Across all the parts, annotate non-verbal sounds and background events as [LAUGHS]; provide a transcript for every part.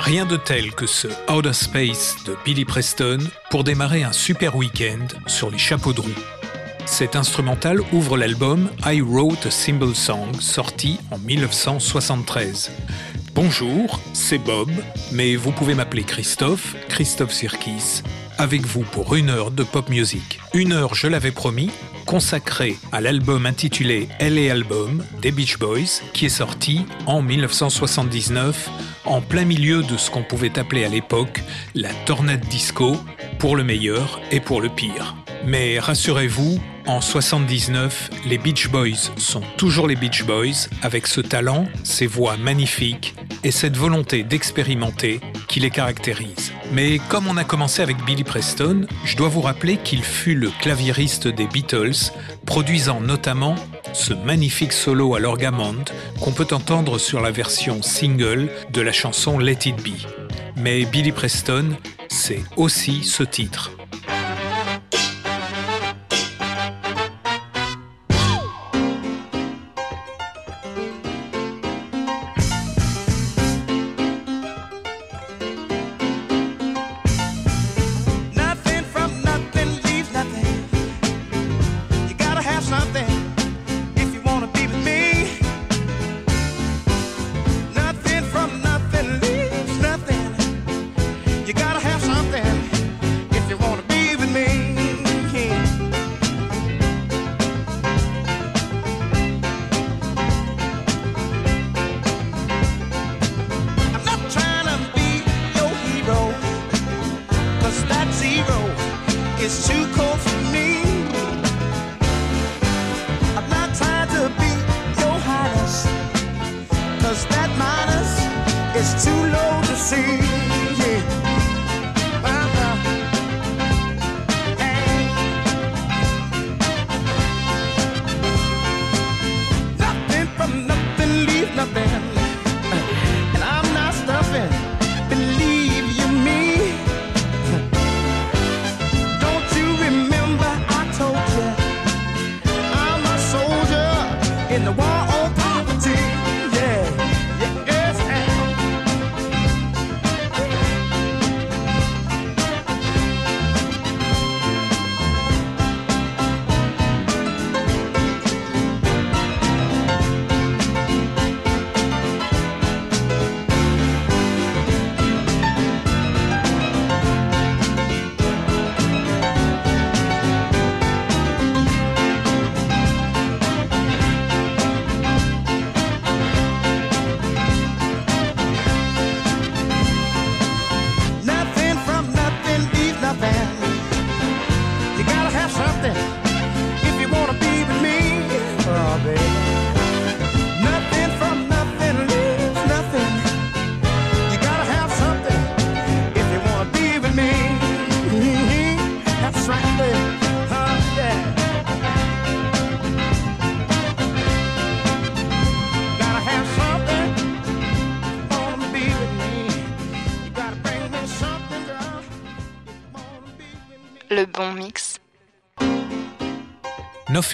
Rien de tel que ce Outer Space de Billy Preston pour démarrer un super week-end sur les chapeaux de roue. Cet instrumental ouvre l'album I Wrote a Simple Song sorti en 1973. Bonjour, c'est Bob, mais vous pouvez m'appeler Christophe, Christophe Sirkis, avec vous pour une heure de pop music. Une heure, je l'avais promis, consacrée à l'album intitulé LA Album des Beach Boys, qui est sorti en 1979, en plein milieu de ce qu'on pouvait appeler à l'époque la tornade disco, pour le meilleur et pour le pire. Mais rassurez-vous, En 79, les Beach Boys sont toujours les Beach Boys, avec ce talent, ces voix magnifiques et cette volonté d'expérimenter qui les caractérise. Mais comme on a commencé avec Billy Preston, je dois vous rappeler qu'il fut le claviériste des Beatles, produisant notamment ce magnifique solo à l'orgamond qu'on peut entendre sur la version single de la chanson Let It Be. Mais Billy Preston, c'est aussi ce titre.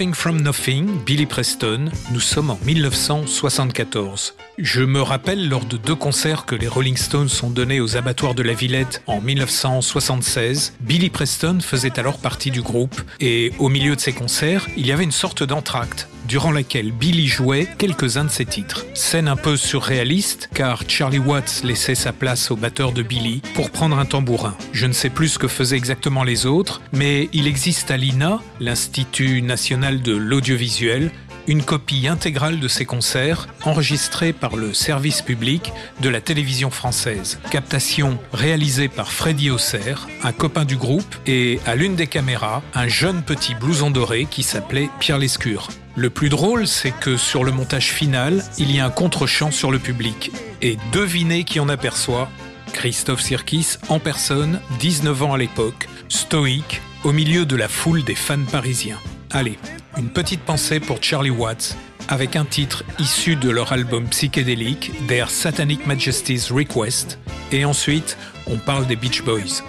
Nothing from Nothing, Billy Preston, nous sommes en 1974. Je me rappelle lors de deux concerts que les Rolling Stones ont donnés aux abattoirs de la Villette en 1976, Billy Preston faisait alors partie du groupe et au milieu de ces concerts, il y avait une sorte d'entracte durant laquelle Billy jouait quelques-uns de ses titres. Scène un peu surréaliste, car Charlie Watts laissait sa place au batteur de Billy pour prendre un tambourin. Je ne sais plus ce que faisaient exactement les autres, mais il existe à l'INA, l'Institut national de l'audiovisuel, une copie intégrale de ces concerts enregistrés par le service public de la télévision française. Captation réalisée par Freddy Auxerre, un copain du groupe, et à l'une des caméras, un jeune petit blouson doré qui s'appelait Pierre Lescure. Le plus drôle, c'est que sur le montage final, il y a un contre-champ sur le public. Et devinez qui en aperçoit Christophe Sirkis en personne, 19 ans à l'époque, stoïque, au milieu de la foule des fans parisiens. Allez, une petite pensée pour Charlie Watts, avec un titre issu de leur album psychédélique, Their Satanic Majesty's Request, et ensuite, on parle des Beach Boys.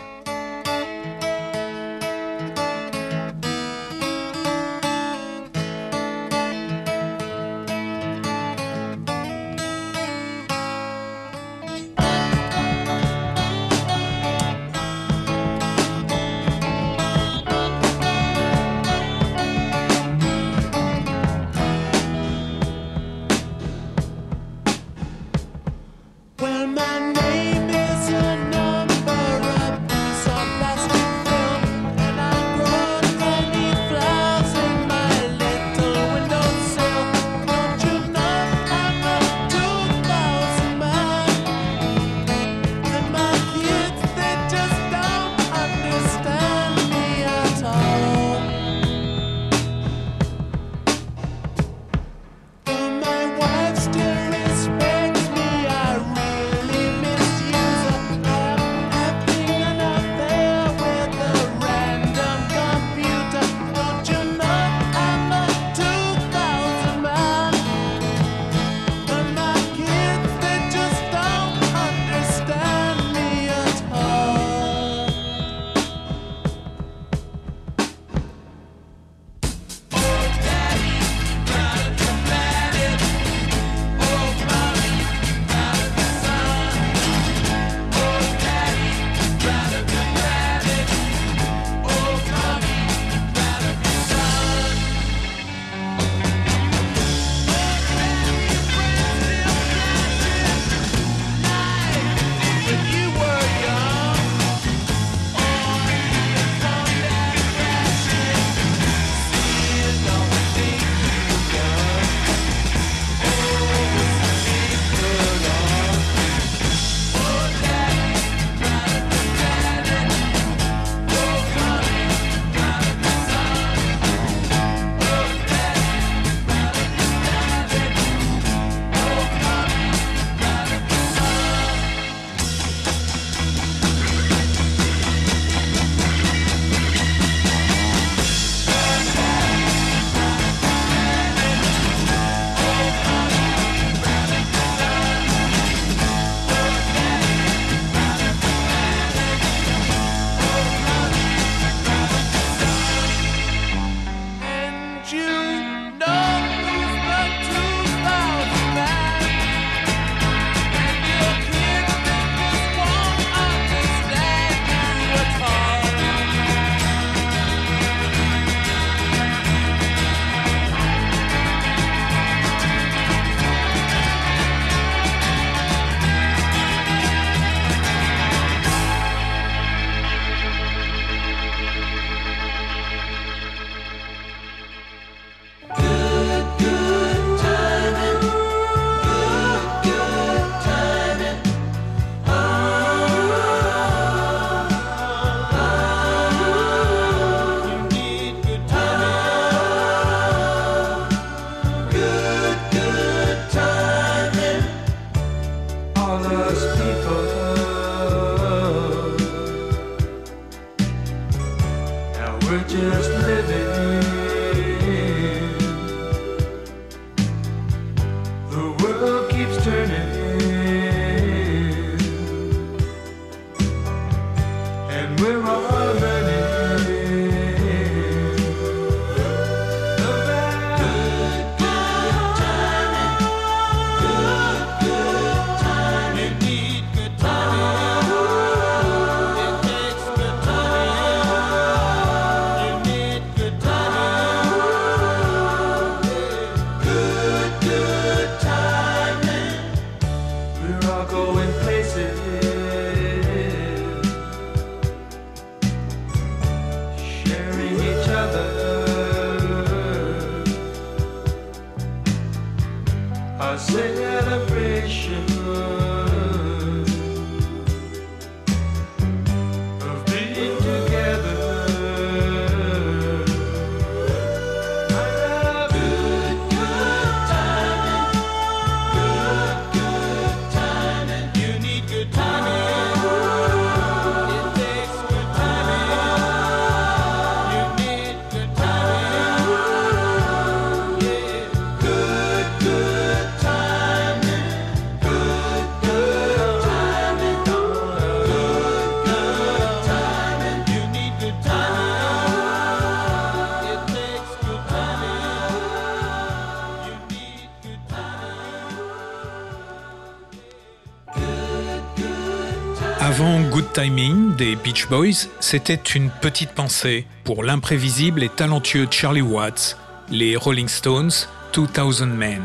Beach Boys, c'était une petite pensée pour l'imprévisible et talentueux Charlie Watts, les Rolling Stones, 2000 Men.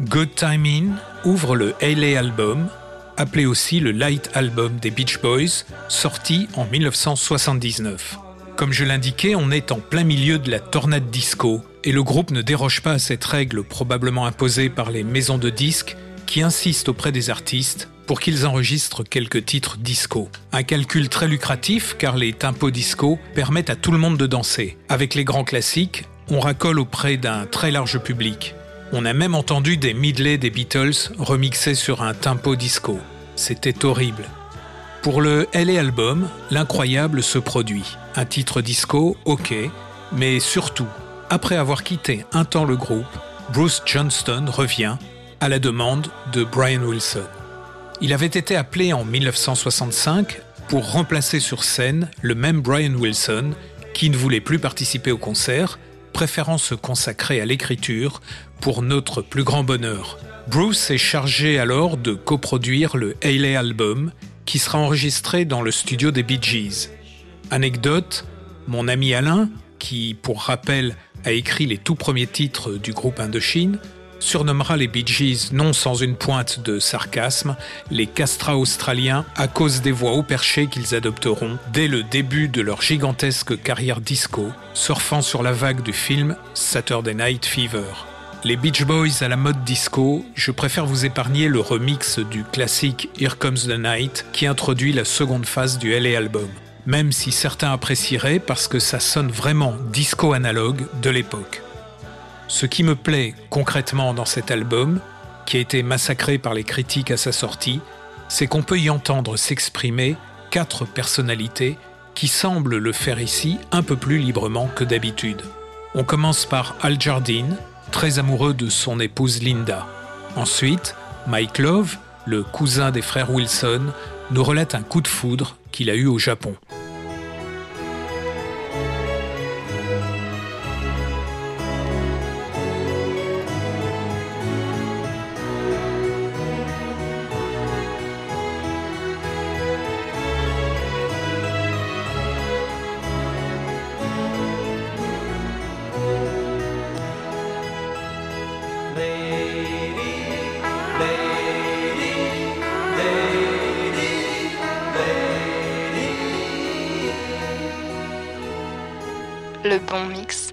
Good Timing ouvre le LA Album, appelé aussi le Light Album des Beach Boys, sorti en 1979. Comme je l'indiquais, on est en plein milieu de la tornade disco, et le groupe ne déroge pas à cette règle probablement imposée par les maisons de disques qui insistent auprès des artistes pour qu'ils enregistrent quelques titres disco. Un calcul très lucratif car les tempos disco permettent à tout le monde de danser. Avec les grands classiques, on racole auprès d'un très large public. On a même entendu des medley des Beatles remixés sur un tempo disco. C'était horrible. Pour le LA album, l'incroyable se produit. Un titre disco, ok, mais surtout, après avoir quitté un temps le groupe, Bruce Johnston revient à la demande de Brian Wilson. Il avait été appelé en 1965 pour remplacer sur scène le même Brian Wilson qui ne voulait plus participer au concert, préférant se consacrer à l'écriture pour notre plus grand bonheur. Bruce est chargé alors de coproduire le Haley Album qui sera enregistré dans le studio des Bee Gees. Anecdote, mon ami Alain, qui pour rappel a écrit les tout premiers titres du groupe Indochine, surnommera les Bee Gees non sans une pointe de sarcasme les castrats australiens à cause des voix haut perchées qu'ils adopteront dès le début de leur gigantesque carrière disco, surfant sur la vague du film Saturday Night Fever. Les Beach Boys à la mode disco, je préfère vous épargner le remix du classique Here Comes the Night qui introduit la seconde phase du LA album, même si certains apprécieraient parce que ça sonne vraiment disco analogue de l'époque. Ce qui me plaît concrètement dans cet album, qui a été massacré par les critiques à sa sortie, c'est qu'on peut y entendre s'exprimer quatre personnalités qui semblent le faire ici un peu plus librement que d'habitude. On commence par Al Jardine, très amoureux de son épouse Linda. Ensuite, Mike Love, le cousin des frères Wilson, nous relate un coup de foudre qu'il a eu au Japon. Le bon mix.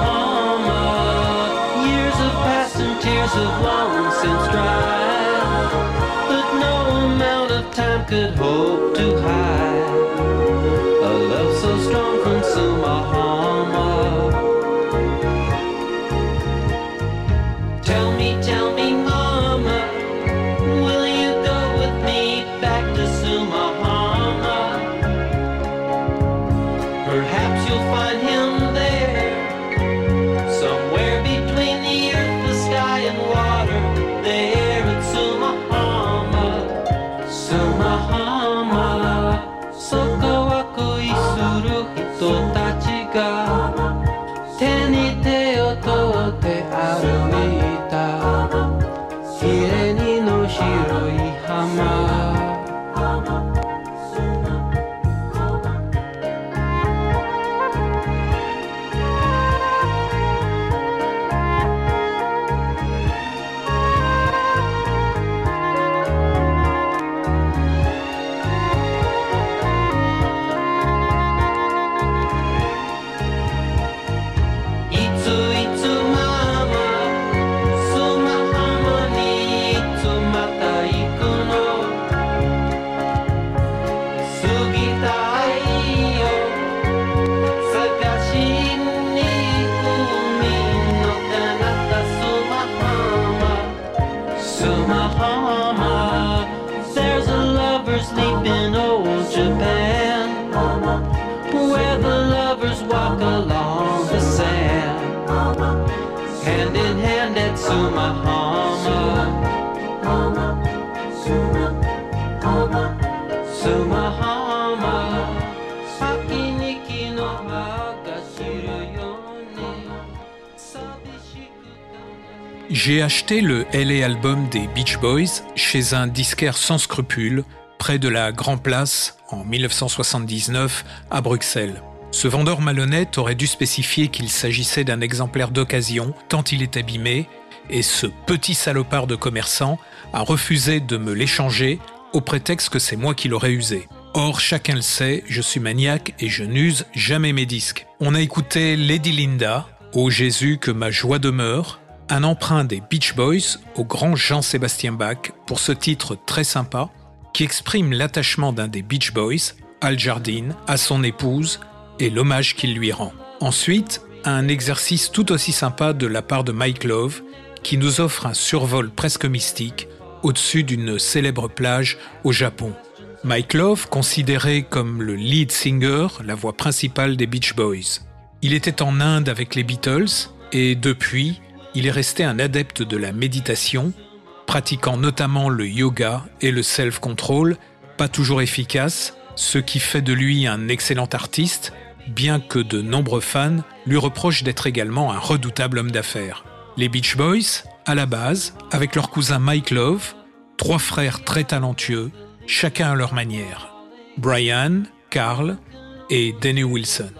armor. Years have passed and tears have long since dried. But no amount of time could hope to hide. A love so strong from some armor. J'ai acheté le LA album des Beach Boys chez un disquaire sans scrupules, près de la Grand Place, en 1979, à Bruxelles. Ce vendeur malhonnête aurait dû spécifier qu'il s'agissait d'un exemplaire d'occasion, tant il est abîmé, et ce petit salopard de commerçant a refusé de me l'échanger au prétexte que c'est moi qui l'aurais usé. Or, chacun le sait, je suis maniaque et je n'use jamais mes disques. On a écouté Lady Linda, Ô Jésus que ma joie demeure, un emprunt des Beach Boys au grand Jean-Sébastien Bach pour ce titre très sympa qui exprime l'attachement d'un des Beach Boys, Al Jardine, à son épouse et l'hommage qu'il lui rend. Ensuite, un exercice tout aussi sympa de la part de Mike Love qui nous offre un survol presque mystique au-dessus d'une célèbre plage au Japon. Mike Love, considéré comme le lead singer, la voix principale des Beach Boys. Il était en Inde avec les Beatles et depuis, il est resté un adepte de la méditation, pratiquant notamment le yoga et le self-control, pas toujours efficace, ce qui fait de lui un excellent artiste, bien que de nombreux fans lui reprochent d'être également un redoutable homme d'affaires. Les Beach Boys, à la base, avec leur cousin Mike Love, trois frères très talentueux, chacun à leur manière. Brian, Carl et Danny Wilson.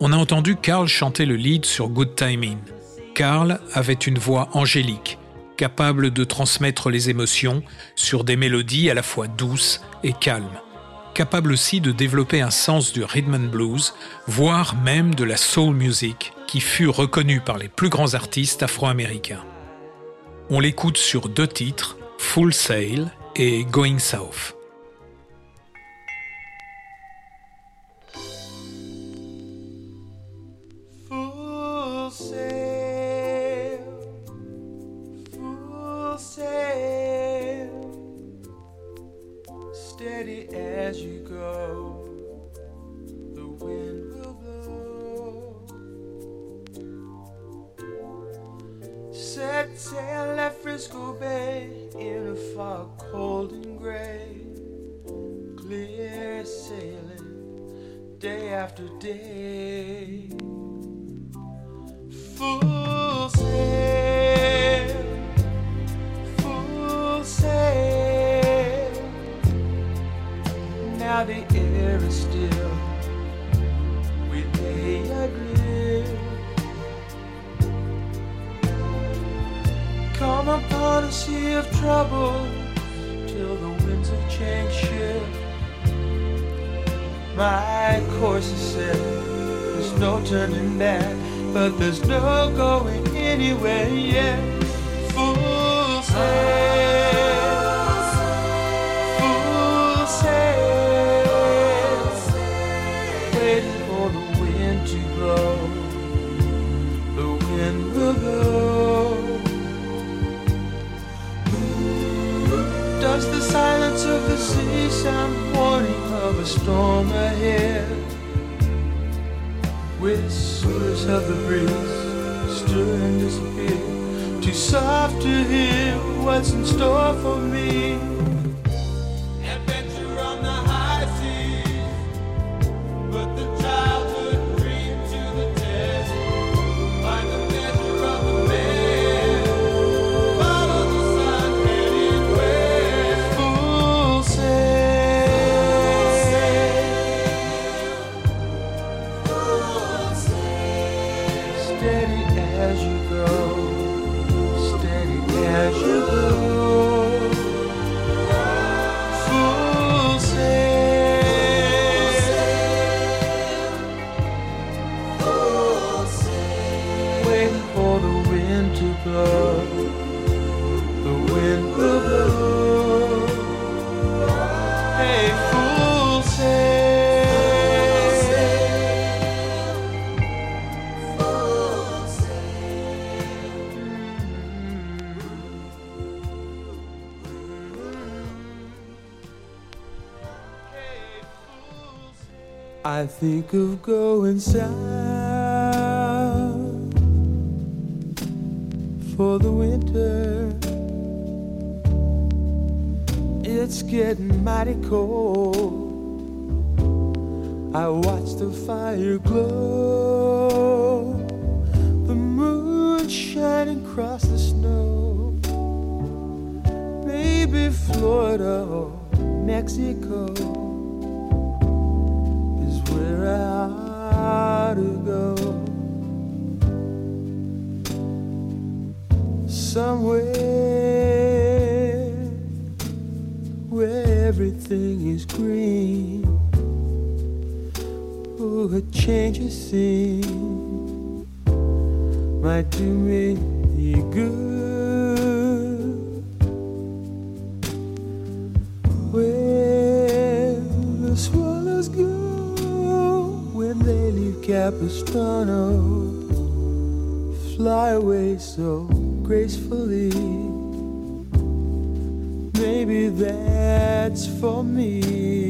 On a entendu Carl chanter le lead sur Good Timing. Carl avait une voix angélique, capable de transmettre les émotions sur des mélodies à la fois douces et calmes, capable aussi de développer un sens du rhythm and blues, voire même de la soul music, qui fut reconnue par les plus grands artistes afro-américains. On l'écoute sur deux titres, Full Sail et Going South. Think of going south good. Where the swallows go when they leave Capistrano, fly away so gracefully. Maybe that's for me.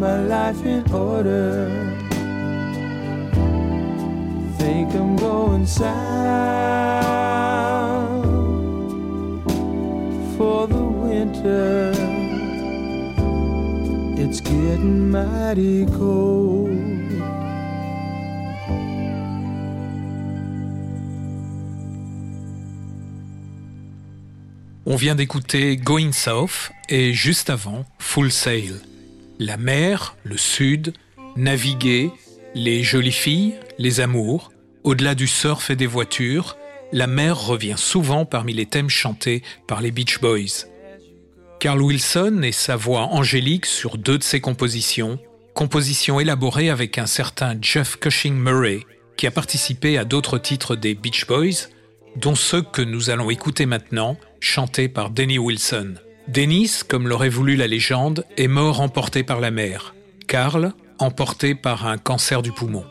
My life in order. Think I'm going south for the winter. It's getting mighty cold. On vient d'écouter Going South et juste avant Full Sail. La mer, le sud, naviguer, les jolies filles, les amours, au-delà du surf et des voitures, la mer revient souvent parmi les thèmes chantés par les Beach Boys. Carl Wilson et sa voix angélique sur deux de ses compositions, compositions élaborées avec un certain Jeff Cushing Murray, qui a participé à d'autres titres des Beach Boys, dont ceux que nous allons écouter maintenant, chantés par Denny Wilson. Dennis, comme l'aurait voulu la légende, est mort emporté par la mer. Carl, emporté par un cancer du poumon.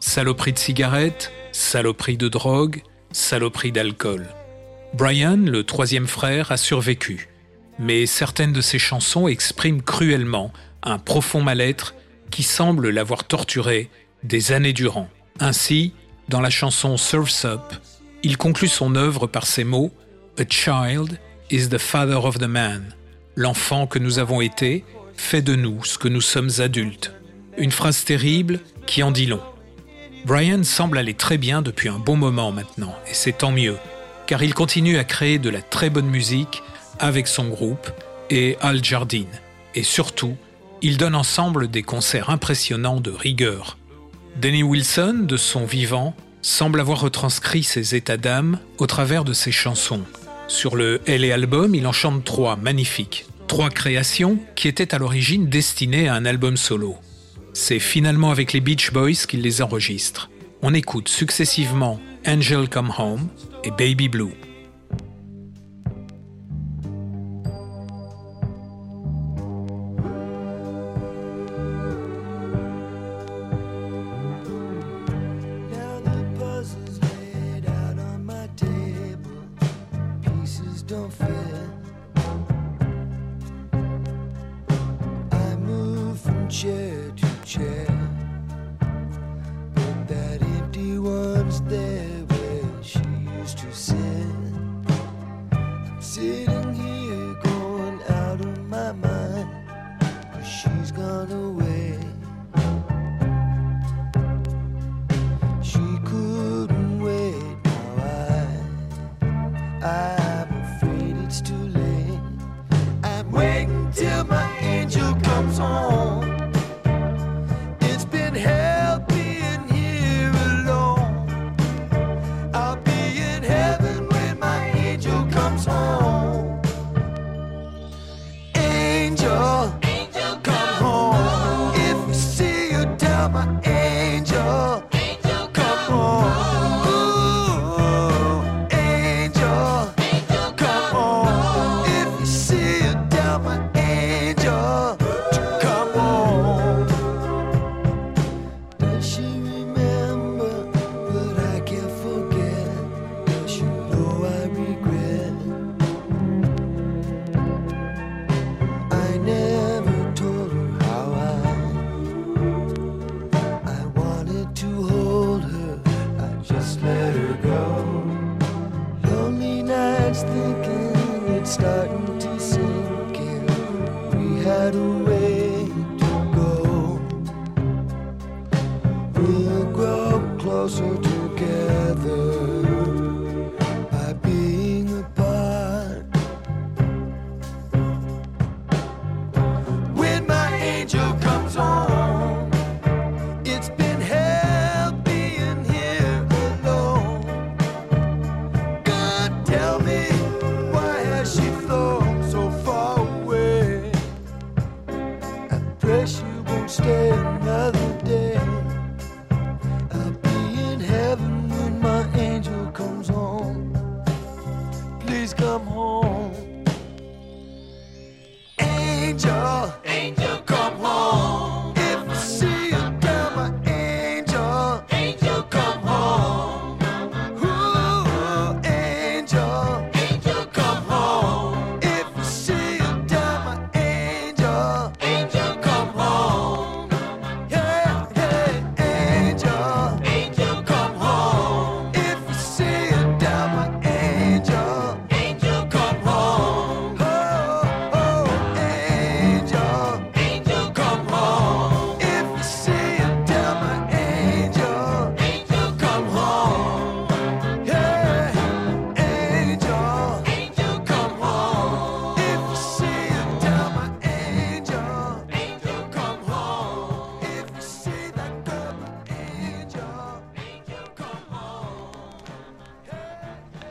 Saloperie de cigarettes, saloperie de drogue, saloperie d'alcool. Brian, le troisième frère, a survécu. Mais certaines de ses chansons expriment cruellement un profond mal-être qui semble l'avoir torturé des années durant. Ainsi, dans la chanson Surf's Up, il conclut son œuvre par ces mots A child is the father of the man. L'enfant que nous avons été fait de nous ce que nous sommes adultes. Une phrase terrible qui en dit long. Brian semble aller très bien depuis un bon moment maintenant, et c'est tant mieux, car il continue à créer de la très bonne musique avec son groupe et Al Jardine. Et surtout, ils donnent ensemble des concerts impressionnants de rigueur. Denny Wilson, de son vivant, semble avoir retranscrit ses états d'âme au travers de ses chansons. Sur le LA album, il en chante trois magnifiques. Trois créations qui étaient à l'origine destinées à un album solo. C'est finalement avec les Beach Boys qu'il les enregistre. On écoute successivement Angel Come Home et Baby Blue.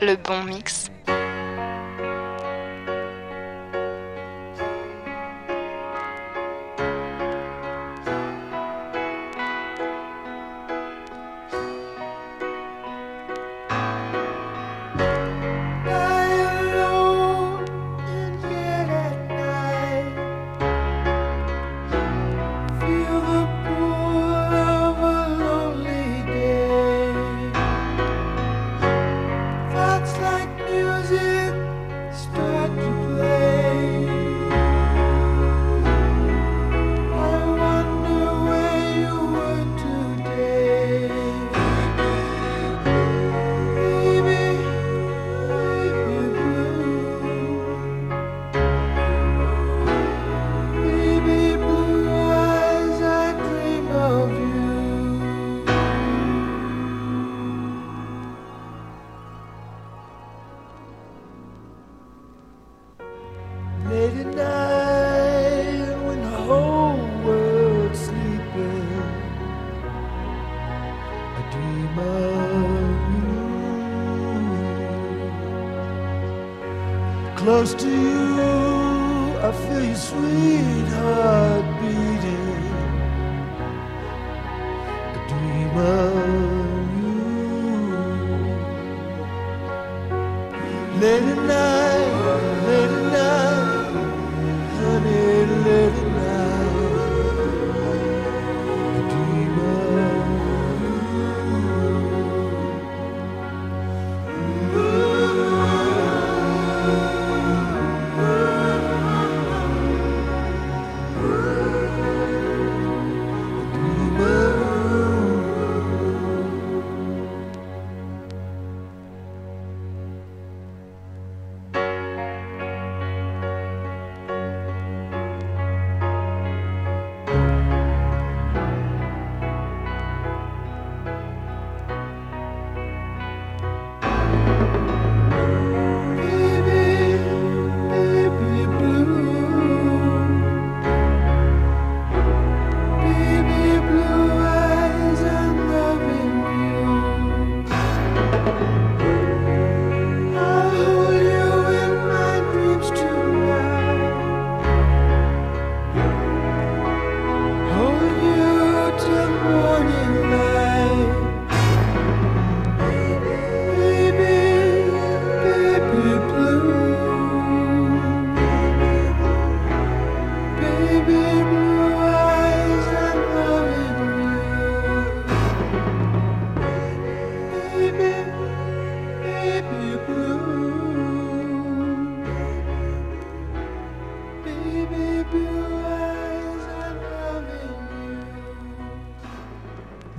Le you. Close to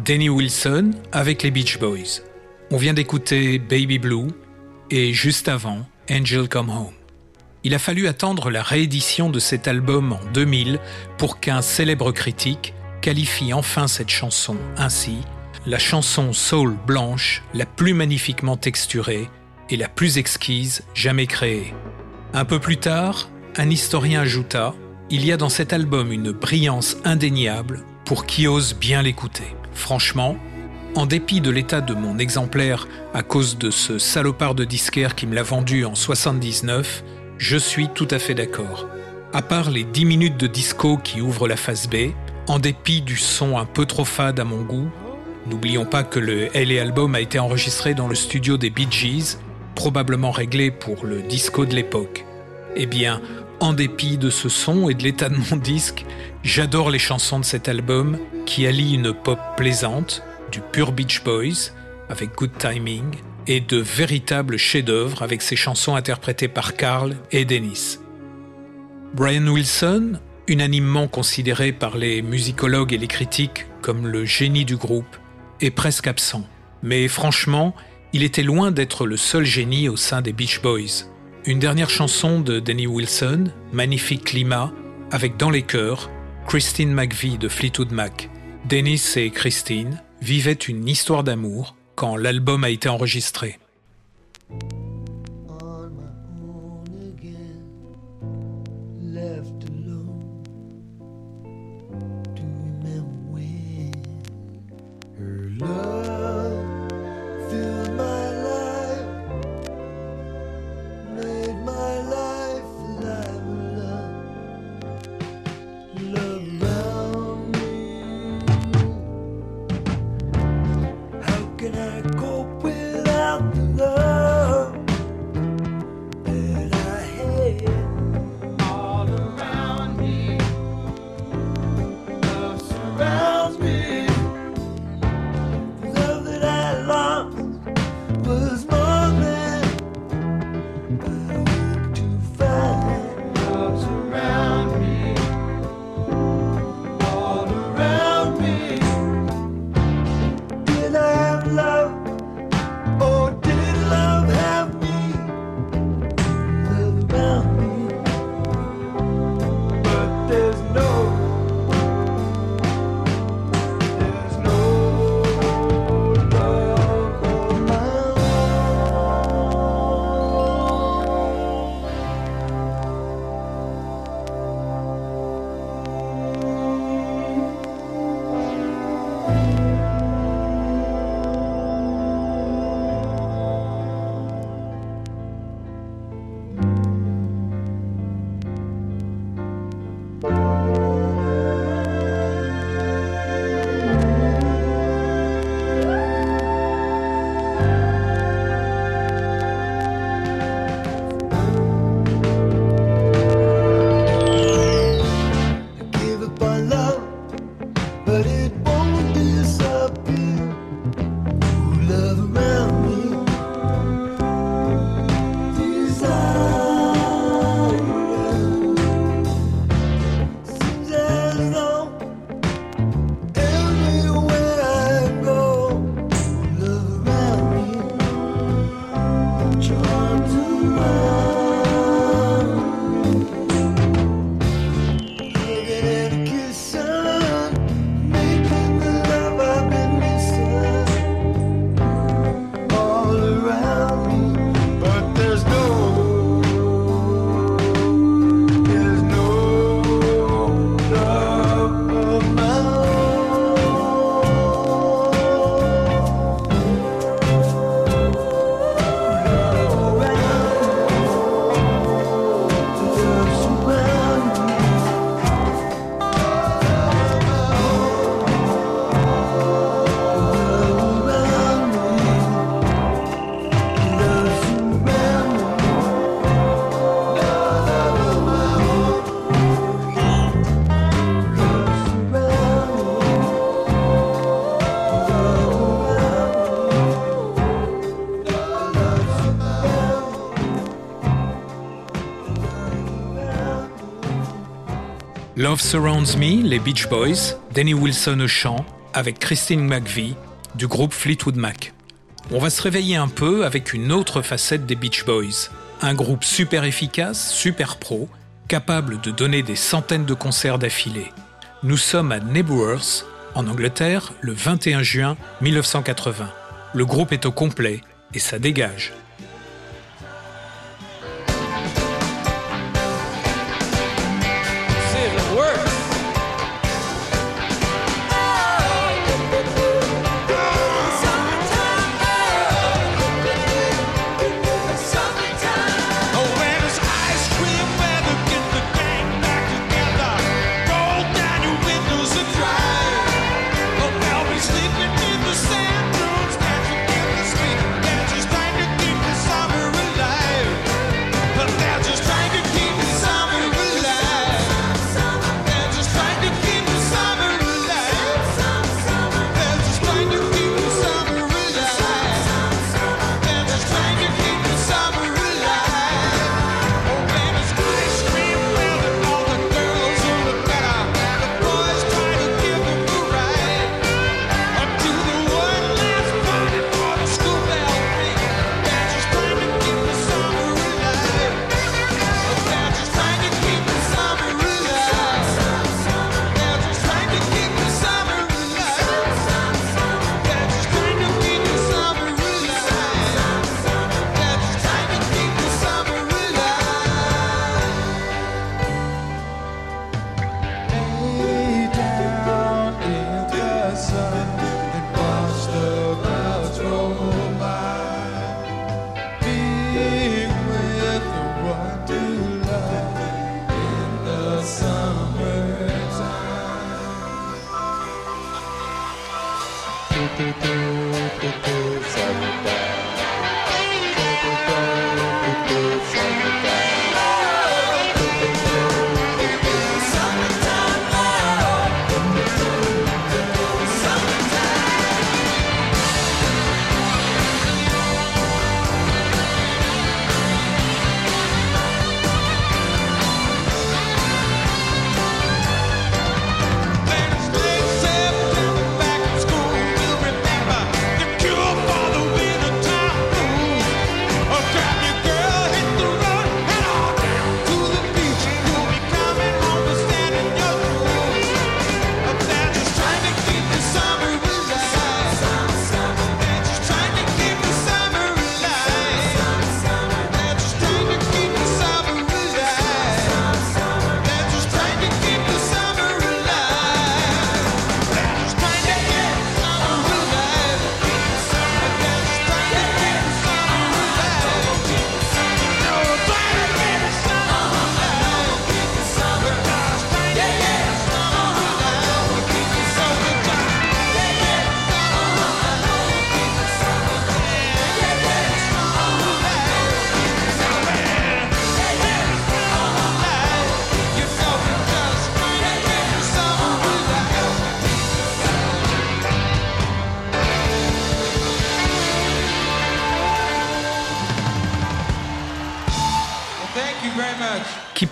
Danny Wilson avec les Beach Boys. On vient d'écouter Baby Blue et juste avant Angel Come Home. Il a fallu attendre la réédition de cet album en 2000 pour qu'un célèbre critique qualifie enfin cette chanson ainsi, la chanson soul blanche la plus magnifiquement texturée et la plus exquise jamais créée. Un peu plus tard, un historien ajouta Il y a dans cet album une brillance indéniable pour qui ose bien l'écouter. Franchement, en dépit de l'état de mon exemplaire à cause de ce salopard de disquaire qui me l'a vendu en 79, je suis tout à fait d'accord. À part les 10 minutes de disco qui ouvrent la face B, en dépit du son un peu trop fade à mon goût, n'oublions pas que le LA album a été enregistré dans le studio des Bee Gees, probablement réglé pour le disco de l'époque. Eh bien, en dépit de ce son et de l'état de mon [LAUGHS] disque, j'adore les chansons de cet album qui allient une pop plaisante, du pur Beach Boys, avec Good Timing, et de véritables chefs-d'œuvre avec ses chansons interprétées par Carl et Dennis. Brian Wilson, unanimement considéré par les musicologues et les critiques comme le génie du groupe, est presque absent. Mais franchement, il était loin d'être le seul génie au sein des Beach Boys. Une dernière chanson de Danny Wilson, Magnifique Climat, avec dans les chœurs Christine McVie de Fleetwood Mac. Dennis et Christine vivaient une histoire d'amour quand l'album a été enregistré. Surrounds Me, les Beach Boys, Danny Wilson au chant, avec Christine McVie du groupe Fleetwood Mac. On va se réveiller un peu avec une autre facette des Beach Boys. Un groupe super efficace, super pro, capable de donner des centaines de concerts d'affilée. Nous sommes à Nebworth, en Angleterre, le 21 juin 1980. Le groupe est au complet et ça dégage.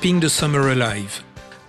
Keeping the Summer Alive,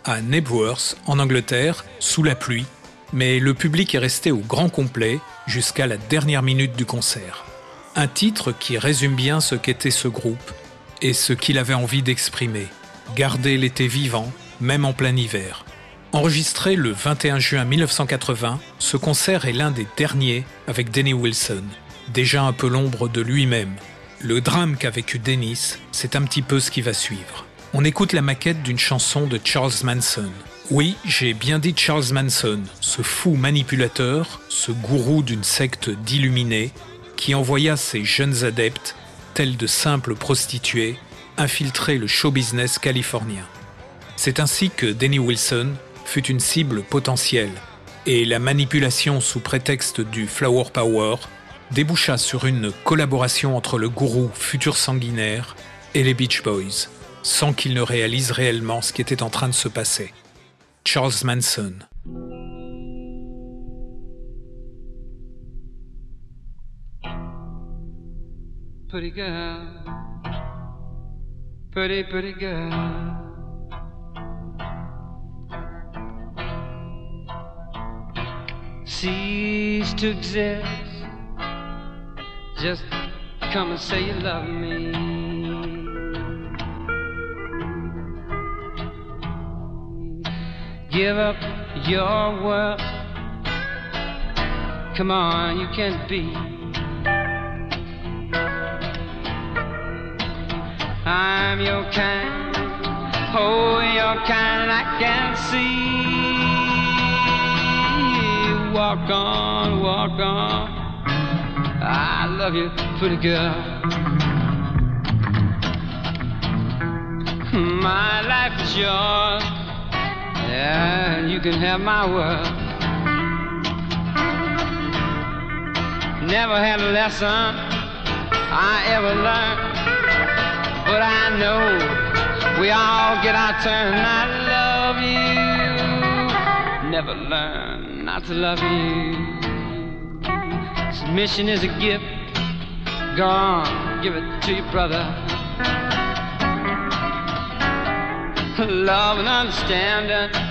à Nebworth, en Angleterre, sous la pluie, mais le public est resté au grand complet jusqu'à la dernière minute du concert. Un titre qui résume bien ce qu'était ce groupe et ce qu'il avait envie d'exprimer. Garder l'été vivant, même en plein hiver. Enregistré le 21 juin 1980, ce concert est l'un des derniers avec Denny Wilson, déjà un peu l'ombre de lui-même. Le drame qu'a vécu Dennis, c'est un petit peu ce qui va suivre. On écoute la maquette d'une chanson de Charles Manson. Oui, j'ai bien dit Charles Manson, ce fou manipulateur, ce gourou d'une secte d'illuminés, qui envoya ses jeunes adeptes, tels de simples prostituées, infiltrer le show business californien. C'est ainsi que Denny Wilson fut une cible potentielle, et la manipulation sous prétexte du Flower Power déboucha sur une collaboration entre le gourou futur sanguinaire et les Beach Boys, sans qu'ils ne réalisent réellement ce qui était en train de se passer. Charles Manson. Pretty girl, pretty, pretty girl. cease to exist. Just come and say you love me. Give up your world. Come on, you can't be. I'm your kind, oh, your kind, I can see. Walk on, walk on. I love you, pretty girl. My life is yours. Yeah, you can have my world. Never had a lesson I ever learned, but I know we all get our turn. I love you. Never learn not to love you. Submission is a gift. Go on, give it to your brother. Love and understanding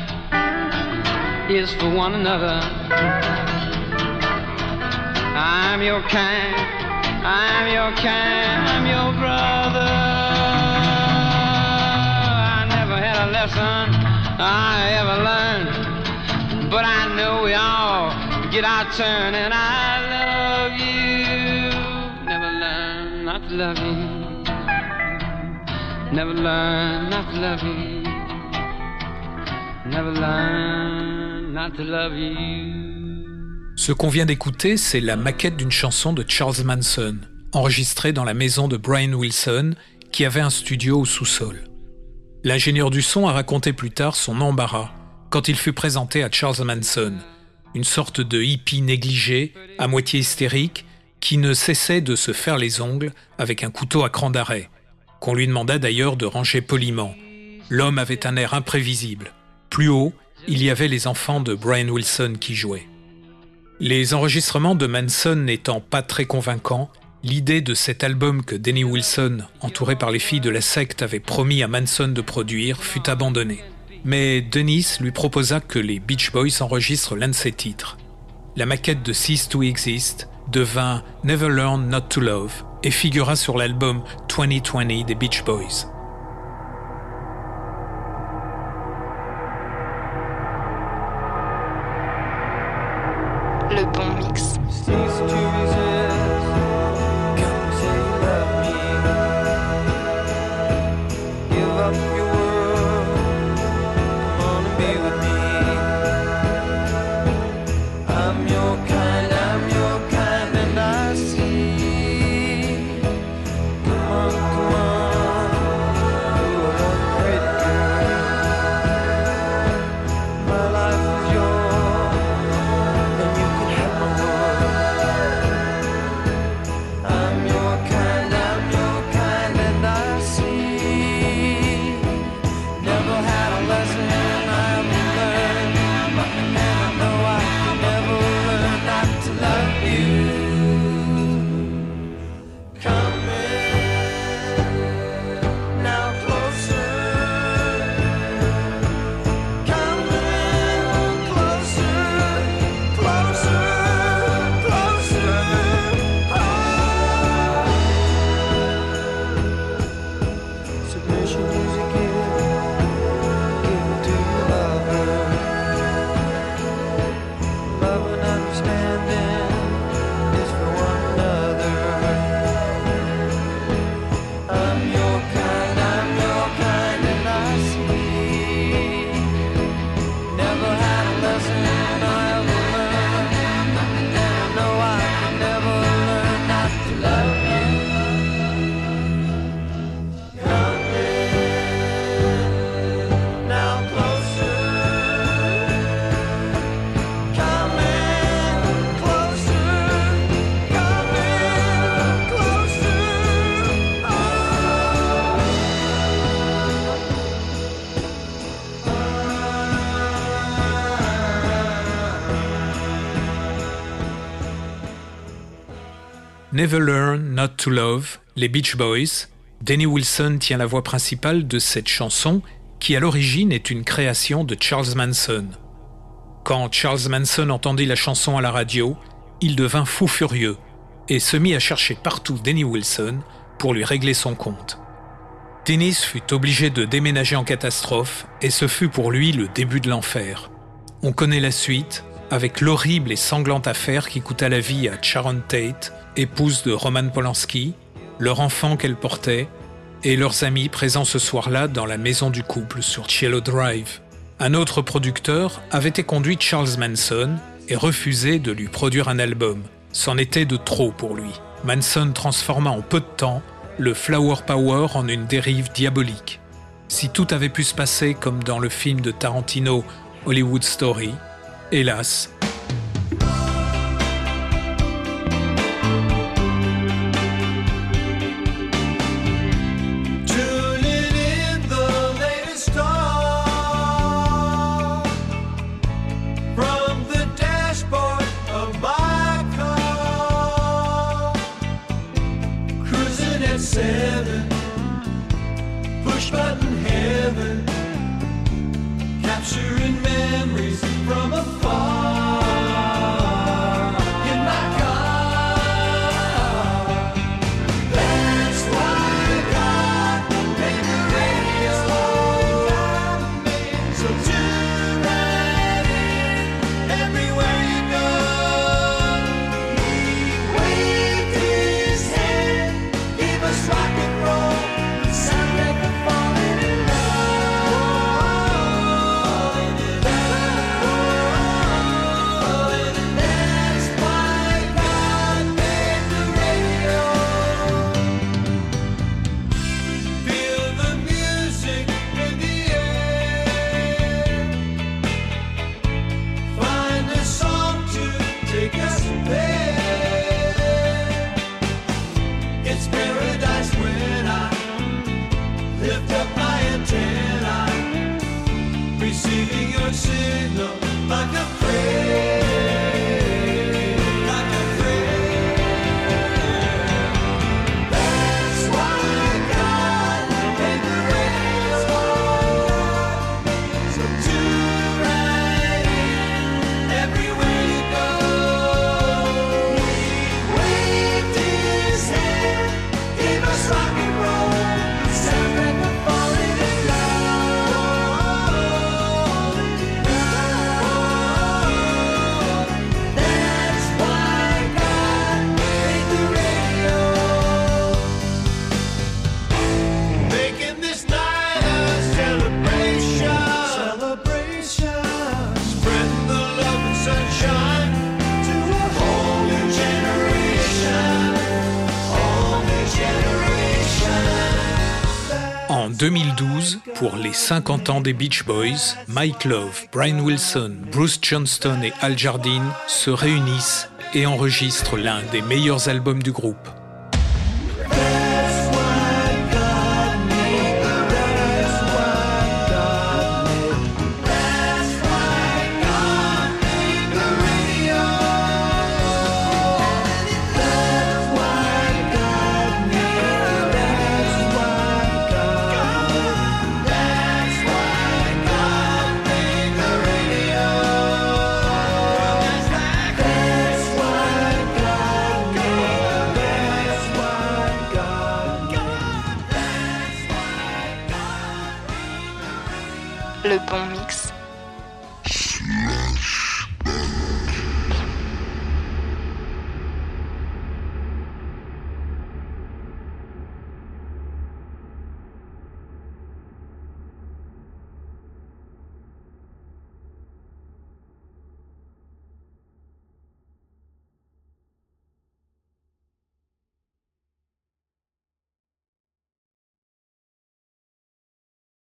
is for one another. I'm your kind, I'm your kind, I'm your brother. I never had a lesson I ever learned, but I know we all get our turn, and I love you. Never learn not to love you. Never learn not to love you. Never learn Ce qu'on vient d'écouter, c'est la maquette d'une chanson de Charles Manson, enregistrée dans la maison de Brian Wilson, qui avait un studio au sous-sol. L'ingénieur du son a raconté plus tard son embarras quand il fut présenté à Charles Manson, une sorte de hippie négligé, à moitié hystérique, qui ne cessait de se faire les ongles avec un couteau à cran d'arrêt, qu'on lui demanda d'ailleurs de ranger poliment. L'homme avait un air imprévisible. Plus haut, il y avait les enfants de Brian Wilson qui jouaient. Les enregistrements de Manson n'étant pas très convaincants, l'idée de cet album que Denny Wilson, entouré par les filles de la secte, avait promis à Manson de produire, fut abandonnée. Mais Dennis lui proposa que les Beach Boys enregistrent l'un de ses titres. La maquette de Cease to Exist devint Never Learn Not to Love et figura sur l'album 2020 des Beach Boys. Cease to resist. Never Learn Not to Love, les Beach Boys, Denny Wilson tient la voix principale de cette chanson qui à l'origine est une création de Charles Manson. Quand Charles Manson entendit la chanson à la radio, il devint fou furieux et se mit à chercher partout Denny Wilson pour lui régler son compte. Dennis fut obligé de déménager en catastrophe et ce fut pour lui le début de l'enfer. On connaît la suite avec l'horrible et sanglante affaire qui coûta la vie à Sharon Tate, épouse de Roman Polanski, leur enfant qu'elle portait et leurs amis présents ce soir-là dans la maison du couple sur Cielo Drive. Un autre producteur avait éconduit Charles Manson et refusé de lui produire un album. C'en était de trop pour lui. Manson transforma en peu de temps le Flower Power en une dérive diabolique. Si tout avait pu se passer comme dans le film de Tarantino Hollywood Story, hélas, pour les 50 ans des Beach Boys, Mike Love, Brian Wilson, Bruce Johnston et Al Jardine se réunissent et enregistrent l'un des meilleurs albums du groupe.